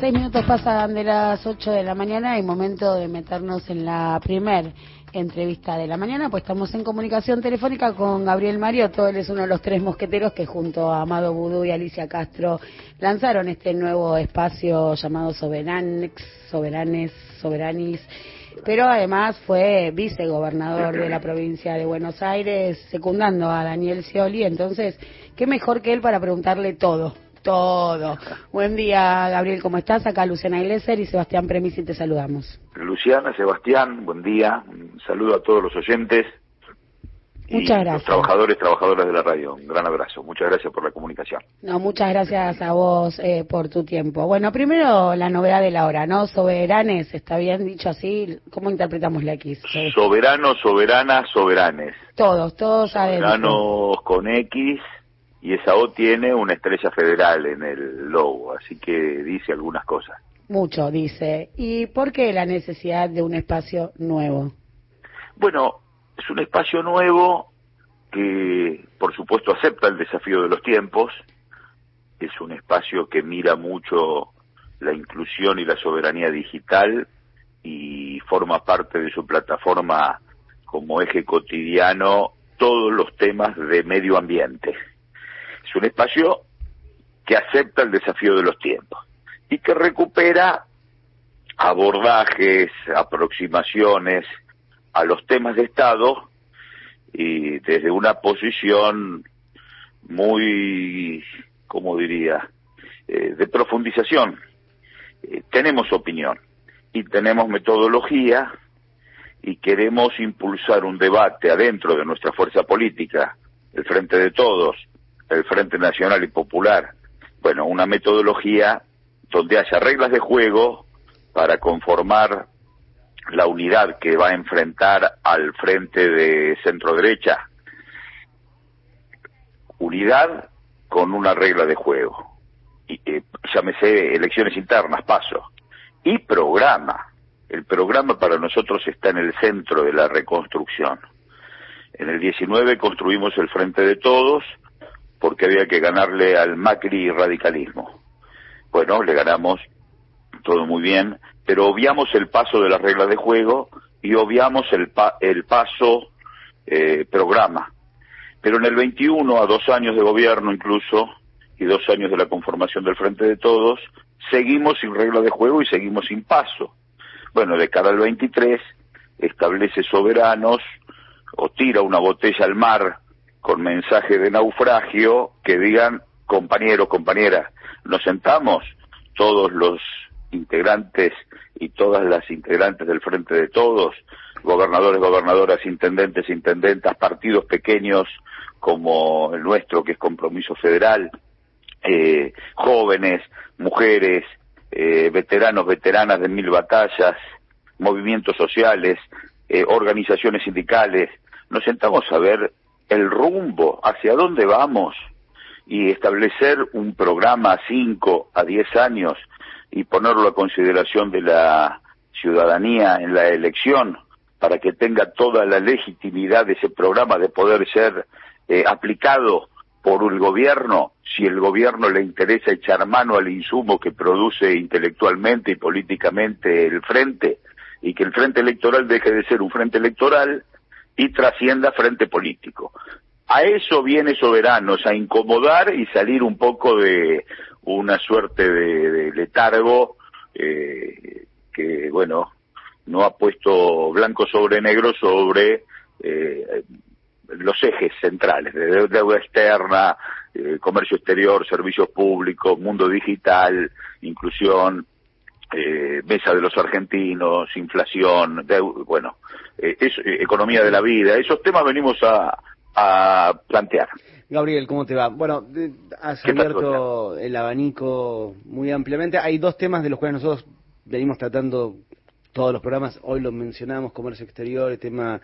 Seis minutos pasan de las ocho de la mañana y momento de meternos en la primer entrevista de la mañana, pues estamos en comunicación telefónica con Gabriel Mariotto, él es uno de los tres mosqueteros que junto a Amado Vudú y Alicia Castro lanzaron este nuevo espacio llamado Soberanex, Soberanes, Soberanis, pero además fue vicegobernador de la provincia de Buenos Aires, secundando a Daniel Scioli, entonces, ¿qué mejor que él para preguntarle todo? Todo. Buen día, Gabriel, ¿cómo estás? Acá Luciana Iglesias y Sebastián Premisi te saludamos. Luciana, Sebastián, buen día. Un saludo a todos los oyentes. Muchas gracias. Los trabajadores, trabajadoras de la radio. Un gran abrazo. Muchas gracias por la comunicación. No, muchas gracias a vos eh, por tu tiempo. Bueno, primero la novedad de la hora, ¿no? Soberanes, ¿está bien dicho así? ¿Cómo interpretamos la X? Soberanos, soberanas, soberanes. Todos, todos Soberanos con X y esa O tiene una estrella federal en el logo, así que dice algunas cosas. Mucho, dice. ¿Y por qué la necesidad de un espacio nuevo? Bueno, es un espacio nuevo que, por supuesto, acepta el desafío de los tiempos. Es un espacio que mira mucho la inclusión y la soberanía digital y forma parte de su plataforma como eje cotidiano todos los temas de medio ambiente. Es un espacio que acepta el desafío de los tiempos y que recupera abordajes, aproximaciones a los temas de Estado y desde una posición muy, como diría, eh, de profundización. Eh, tenemos opinión y tenemos metodología y queremos impulsar un debate adentro de nuestra fuerza política, el Frente de Todos, el Frente Nacional y Popular, bueno, una metodología donde haya reglas de juego para conformar la unidad que va a enfrentar al frente de centro derecha. Unidad con una regla de juego. Y, eh, llámese elecciones internas, paso. Y programa. El programa para nosotros está en el centro de la reconstrucción. En el 19 construimos el Frente de Todos, porque había que ganarle al Macri radicalismo. Bueno, le ganamos todo muy bien, pero obviamos el paso de las reglas de juego y obviamos el, el paso eh, programa. Pero en el 21, a dos años de gobierno incluso, y dos años de la conformación del Frente de Todos, seguimos sin reglas de juego y seguimos sin paso. Bueno, de cara al 23, establece soberanos o tira una botella al mar con mensaje de naufragio que digan, compañeros, compañeras, nos sentamos todos los integrantes y todas las integrantes del Frente de Todos, gobernadores, gobernadoras, intendentes, intendentas, partidos pequeños como el nuestro, que es Compromiso Federal, eh, jóvenes, mujeres, eh, veteranos, veteranas de mil batallas, movimientos sociales, eh, organizaciones sindicales, nos sentamos a ver el rumbo, hacia dónde vamos y establecer un programa a 5, a 10 años y ponerlo a consideración de la ciudadanía en la elección para que tenga toda la legitimidad de ese programa de poder ser eh, aplicado por el gobierno, si el gobierno le interesa echar mano al insumo que produce intelectualmente y políticamente el frente, y que el frente electoral deje de ser un frente electoral y trascienda frente político. A eso viene Soberanos, a incomodar y salir un poco de una suerte de, letargo eh, que, bueno, no ha puesto blanco sobre negro sobre eh, los ejes centrales de deuda externa, eh, comercio exterior, servicios públicos, mundo digital, inclusión, eh, mesa de los argentinos, inflación, bueno, eh, es, eh, economía de la vida, esos temas venimos a, a plantear. Gabriel, ¿cómo te va? Bueno, has abierto el abanico muy ampliamente. Hay dos temas de los cuales nosotros venimos tratando todos los programas. Hoy lo mencionamos, comercio exterior, el tema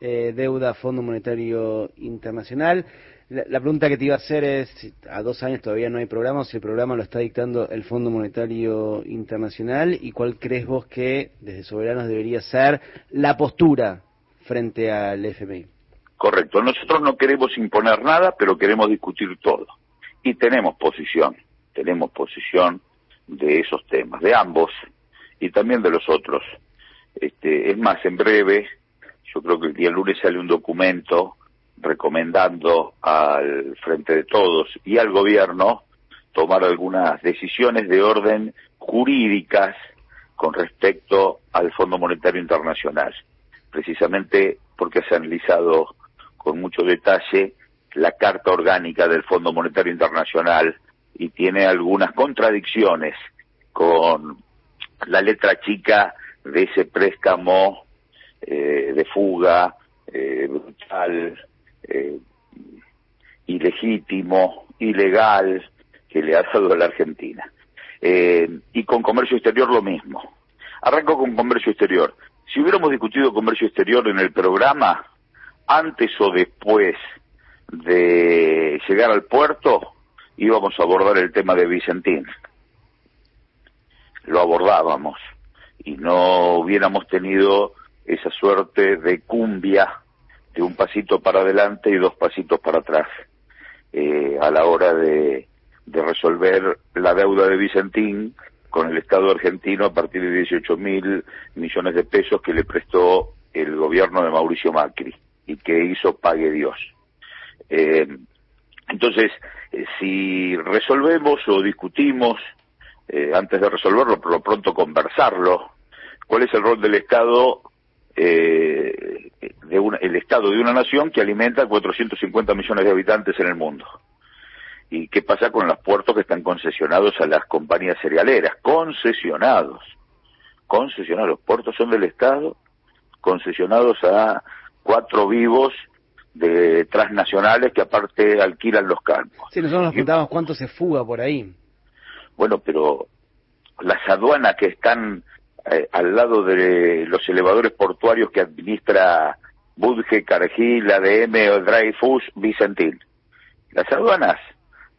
eh, deuda, Fondo Monetario Internacional. La, pregunta que te iba a hacer es, a dos años todavía no hay programa, si el programa lo está dictando el Fondo Monetario Internacional y cuál crees vos que desde Soberanos debería ser la postura frente al FMI. Correcto, nosotros no queremos imponer nada, pero queremos discutir todo. Y tenemos posición, tenemos posición de esos temas, de ambos y también de los otros. Este, es más, en breve, yo creo que el día lunes sale un documento recomendando al Frente de Todos y al Gobierno tomar algunas decisiones de orden jurídicas con respecto al Fondo Monetario Internacional, precisamente porque se ha analizado con mucho detalle la Carta Orgánica del Fondo Monetario Internacional y tiene algunas contradicciones con la letra chica de ese préstamo eh, de fuga eh, brutal, eh, ilegítimo, ilegal que le ha dado a la Argentina. y con comercio exterior lo mismo. Arranco con comercio exterior. Si hubiéramos discutido comercio exterior en el programa, antes o después de llegar al puerto, íbamos a abordar el tema de Vicentín. Lo abordábamos y no hubiéramos tenido esa suerte de cumbia de un pasito para adelante y dos pasitos para atrás eh, a la hora de, de resolver la deuda de Vicentín con el Estado argentino a partir de 18 mil millones de pesos que le prestó el gobierno de Mauricio Macri y que hizo Pague Dios. Eh, entonces, eh, si resolvemos o discutimos, eh, antes de resolverlo, por lo pronto conversarlo, cuál es el rol del Estado, de el Estado de una nación que alimenta 450 millones de habitantes en el mundo. ¿Y qué pasa con los puertos que están concesionados a las compañías cerealeras? Concesionados. Concesionados. Los puertos son del Estado, concesionados a cuatro vivos de transnacionales que aparte alquilan los campos. Sí, nosotros nos preguntábamos cuánto se fuga por ahí. Bueno, pero las aduanas que están eh, al lado de los elevadores portuarios que administra Budge, Cargill, ADM Dreyfus, Vicentín. Las aduanas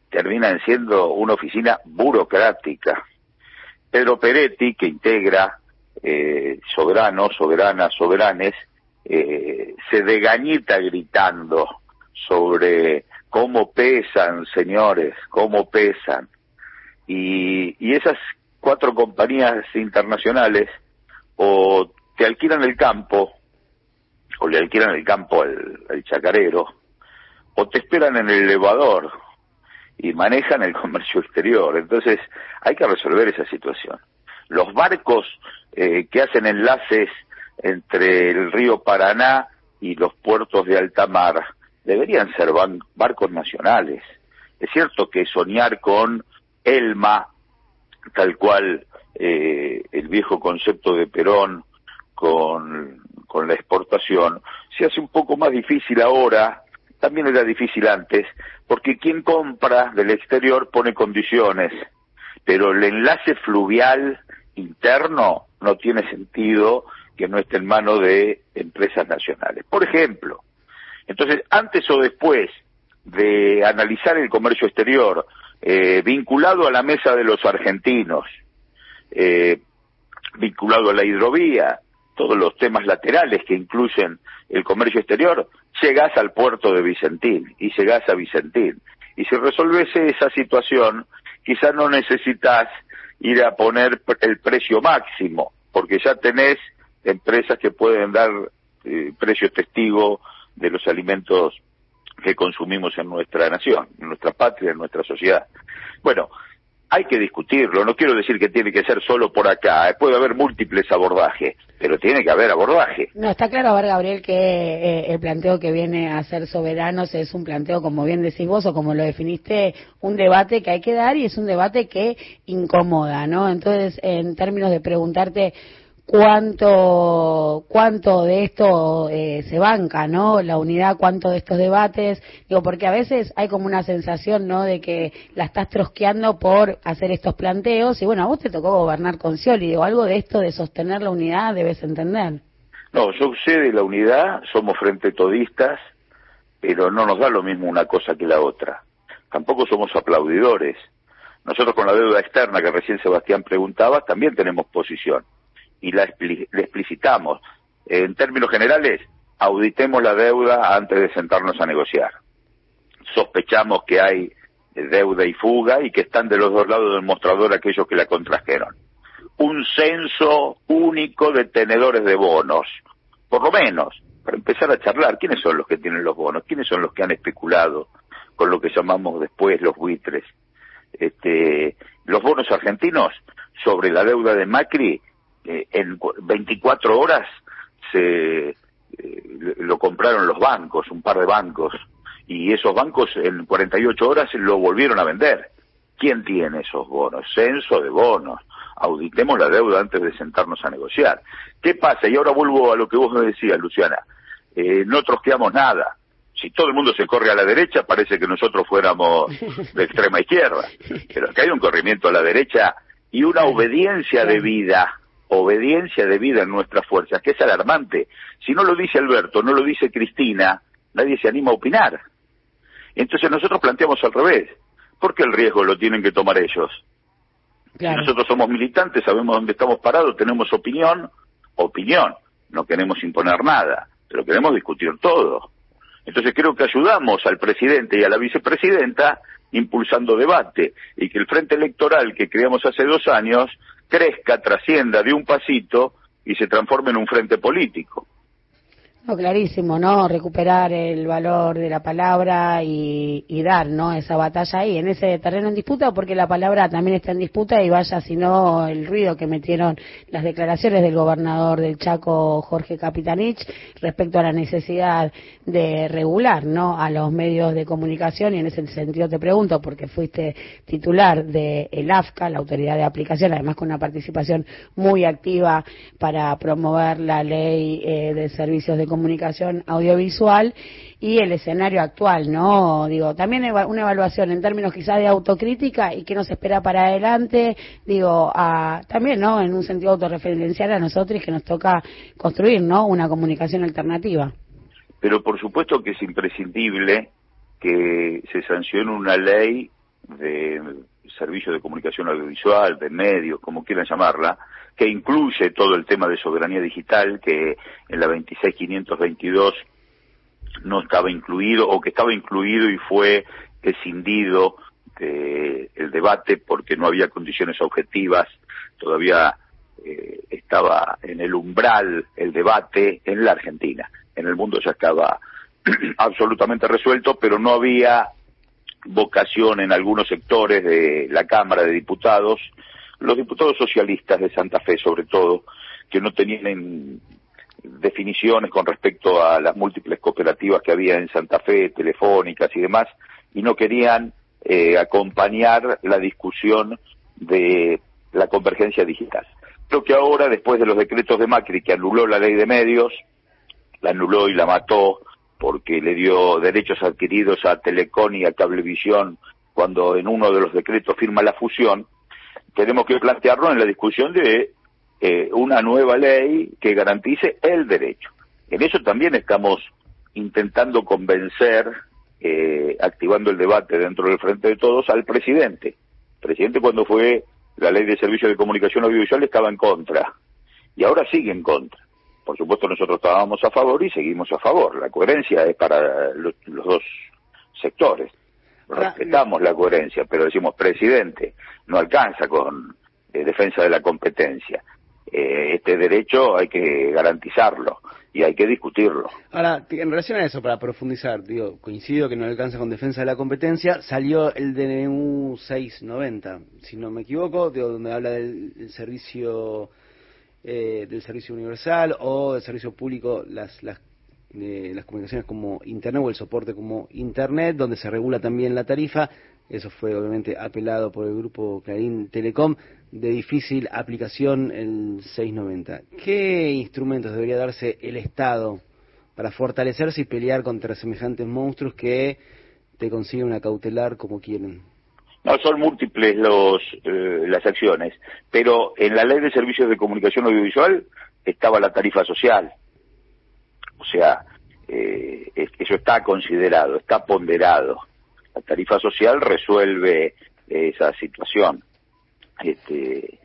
terminan siendo una oficina burocrática. Pedro Peretti, que integra eh, soberanos, soberanas, soberanes, eh, se degañita gritando sobre cómo pesan, señores, cómo pesan. Y, y esas cuatro compañías internacionales o te alquilan el campo, o le alquilan el campo al, chacarero, o te esperan en el elevador y manejan el comercio exterior. Entonces hay que resolver esa situación. Los barcos eh, que hacen enlaces entre el río Paraná y los puertos de alta mar deberían ser barcos nacionales. Es cierto que soñar con Elma, tal cual eh, el viejo concepto de Perón con, con la exportación, se hace un poco más difícil ahora, también era difícil antes, porque quien compra del exterior pone condiciones, pero el enlace fluvial interno no tiene sentido que no esté en manos de empresas nacionales. Por ejemplo, entonces, antes o después de analizar el comercio exterior eh, vinculado a la mesa de los argentinos, eh, vinculado a la hidrovía, todos los temas laterales que incluyen el comercio exterior, llegás al puerto de Vicentín y llegás a Vicentín. Y si resolves esa situación, quizás no necesitas ir a poner el precio máximo, porque ya tenés empresas que pueden dar eh, precios testigos de los alimentos que consumimos en nuestra nación, en nuestra patria, en nuestra sociedad. Bueno, hay que discutirlo, no quiero decir que tiene que ser solo por acá, puede haber múltiples abordajes, pero tiene que haber abordaje. No, está claro, ver, Gabriel, que eh, el planteo que viene a ser soberanos es un planteo, como bien decís vos, o como lo definiste, un debate que hay que dar y es un debate que incomoda, ¿no? Entonces, en términos de preguntarte cuánto cuánto de esto eh, se banca, ¿no? La unidad, cuánto de estos debates, digo, porque a veces hay como una sensación, ¿no? De que la estás trosqueando por hacer estos planteos y bueno, a vos te tocó gobernar con Scioli, digo, algo de esto de sostener la unidad debes entender. No, yo sé de la unidad, somos frente todistas, pero no nos da lo mismo una cosa que la otra. Tampoco somos aplaudidores. Nosotros con la deuda externa que recién Sebastián preguntaba, también tenemos posición y la, explicitamos. En términos generales, auditemos la deuda antes de sentarnos a negociar. Sospechamos que hay deuda y fuga y que están de los dos lados del mostrador aquellos que la contrajeron. Un censo único de tenedores de bonos, por lo menos, para empezar a charlar, ¿quiénes son los que tienen los bonos? ¿Quiénes son los que han especulado con lo que llamamos después los buitres? Este, los bonos argentinos sobre la deuda de Macri eh, en 24 horas se eh, lo compraron los bancos, un par de bancos, y esos bancos en 48 horas lo volvieron a vender. ¿Quién tiene esos bonos? Censo de bonos. Auditemos la deuda antes de sentarnos a negociar. ¿Qué pasa? Y ahora vuelvo a lo que vos me decías, Luciana. Eh, no trosteamos nada. Si todo el mundo se corre a la derecha, parece que nosotros fuéramos de extrema izquierda. Pero que hay un corrimiento a la derecha y una obediencia de vida, obediencia de vida en nuestras fuerzas, que es alarmante. Si no lo dice Alberto, no lo dice Cristina, nadie se anima a opinar. Entonces nosotros planteamos al revés. ¿Por qué el riesgo lo tienen que tomar ellos? Nosotros somos militantes, sabemos dónde estamos parados, tenemos opinión, opinión. No queremos imponer nada, pero queremos discutir todo. Entonces creo que ayudamos al presidente y a la vicepresidenta impulsando debate y que el frente electoral que creamos hace dos años crezca, trascienda de un pasito y se transforme en un frente político clarísimo, ¿no? Recuperar el valor de la palabra y, dar, ¿no? Esa batalla ahí, en ese terreno en disputa, porque la palabra también está en disputa y vaya, si no, el ruido que metieron las declaraciones del gobernador del Chaco, Jorge Capitanich, respecto a la necesidad de regular, ¿no? A los medios de comunicación y en ese sentido te pregunto, porque fuiste titular de el AFCA, la Autoridad de Aplicación, además con una participación muy activa para promover la ley eh, de servicios de comunicación audiovisual y el escenario actual, ¿no? Digo, también una evaluación en términos quizás de autocrítica y qué nos espera para adelante, digo, a, también, ¿no? En un sentido autorreferencial a nosotros que nos toca construir, ¿no? Una comunicación alternativa. Pero por supuesto que es imprescindible que se sancione una ley de servicio de comunicación audiovisual, de medios, como quieran llamarla, que incluye todo el tema de soberanía digital, que en la 26522 no estaba incluido, o que estaba incluido y fue escindido del debate porque no había condiciones objetivas, todavía eh, estaba en el umbral el debate en la Argentina. En el mundo ya estaba absolutamente resuelto, pero no había vocación en algunos sectores de la Cámara de Diputados los diputados socialistas de Santa Fe, sobre todo, que no tenían definiciones con respecto a las múltiples cooperativas que había en Santa Fe, telefónicas y demás, y no querían eh, acompañar la discusión de la convergencia digital. Creo que ahora, después de los decretos de Macri, que anuló la ley de medios, la anuló y la mató porque le dio derechos adquiridos a Telecom y a Cablevisión cuando en uno de los decretos firma la fusión, tenemos que plantearlo en la discusión de eh, una nueva ley que garantice el derecho. En eso también estamos intentando convencer, eh, activando el debate dentro del Frente de Todos, al presidente. El presidente cuando fue la ley de servicios de comunicación audiovisual estaba en contra y ahora sigue en contra. Por supuesto nosotros estábamos a favor y seguimos a favor. La coherencia es para los dos sectores respetamos la coherencia, pero decimos, presidente, no alcanza con eh, defensa de la competencia. Eh, este derecho hay que garantizarlo y hay que discutirlo. Ahora, en relación a eso, para profundizar, digo, coincido que no alcanza con defensa de la competencia, salió el DNU 690, si no me equivoco, donde habla del, servicio eh, del servicio universal o del servicio público, las, las de las comunicaciones como Internet o el soporte como Internet, donde se regula también la tarifa. Eso fue obviamente apelado por el grupo Clarín Telecom, de difícil aplicación el 690. ¿Qué instrumentos debería darse el Estado para fortalecerse y pelear contra semejantes monstruos que te consiguen una cautelar como quieren? No, son múltiples los, eh, las acciones, pero en la ley de servicios de comunicación audiovisual estaba la tarifa social, o sea, eh, eso está considerado, está ponderado. La tarifa social resuelve esa situación. Este,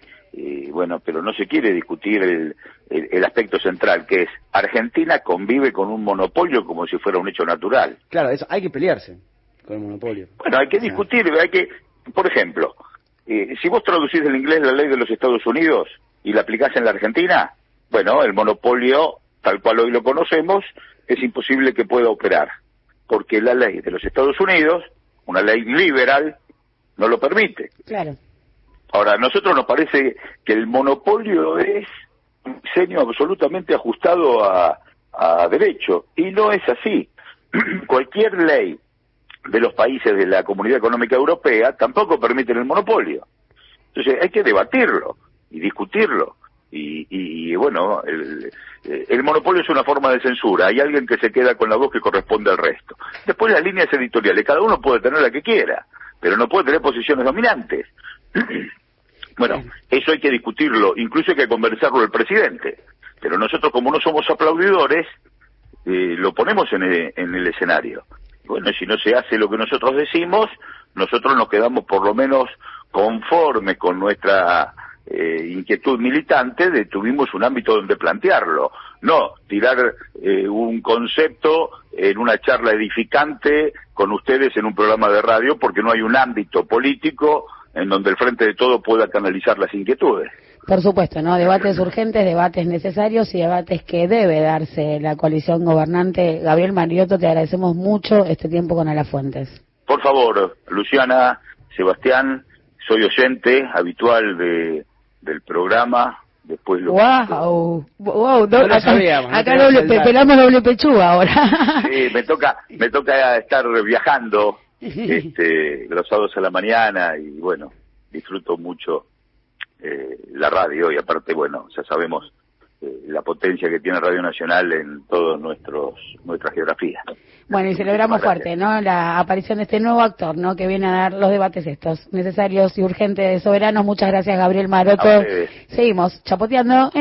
bueno, pero no se quiere discutir el, el, aspecto central, que es Argentina convive con un monopolio como si fuera un hecho natural. Claro, eso hay que pelearse. con el monopolio. Bueno, hay que discutir, hay que, por ejemplo, eh, si vos traducís del inglés la ley de los Estados Unidos y la aplicás en la Argentina, bueno, el monopolio, tal cual hoy lo conocemos, es imposible que pueda operar, porque la ley de los Estados Unidos, una ley liberal, no lo permite. Claro. Ahora, a nosotros nos parece que el monopolio es un diseño absolutamente ajustado a, a derecho, y no es así. Cualquier ley de los países de la Comunidad Económica Europea tampoco permiten el monopolio. Entonces hay que debatirlo y discutirlo. Y, y, bueno, el, el, monopolio es una forma de censura. Hay alguien que se queda con la voz que corresponde al resto. Después las líneas editoriales, cada uno puede tener la que quiera, pero no puede tener posiciones dominantes. bueno, eso hay que discutirlo, incluso hay que conversarlo el presidente. Pero nosotros como no somos aplaudidores, eh, lo ponemos en en el escenario. Bueno, si no se hace lo que nosotros decimos, nosotros nos quedamos por lo menos conformes con nuestra eh, inquietud militante de tuvimos un ámbito donde plantearlo. No tirar eh, un concepto en una charla edificante con ustedes en un programa de radio porque no hay un ámbito político en donde el Frente de Todo pueda canalizar las inquietudes. Por supuesto, ¿no? Debates urgentes, debates necesarios y debates que debe darse la coalición gobernante. Gabriel Mariotto, te agradecemos mucho este tiempo con Alafuentes. Por favor, Luciana, Sebastián, soy oyente habitual de, del programa. Después lo wow, wow, acá, doble, pelamos doble pechuga ahora. sí, me toca, me toca estar viajando este, los sábados a la mañana y bueno, disfruto mucho eh, la radio y aparte, bueno, ya sabemos eh, la potencia que tiene Radio Nacional en todos nuestros nuestra geografía. Bueno, y celebramos fuerte, ¿no? La aparición de este nuevo actor, ¿no? Que viene a dar los debates estos necesarios y urgentes de soberanos. Muchas gracias, Gabriel Maroto. Seguimos chapoteando.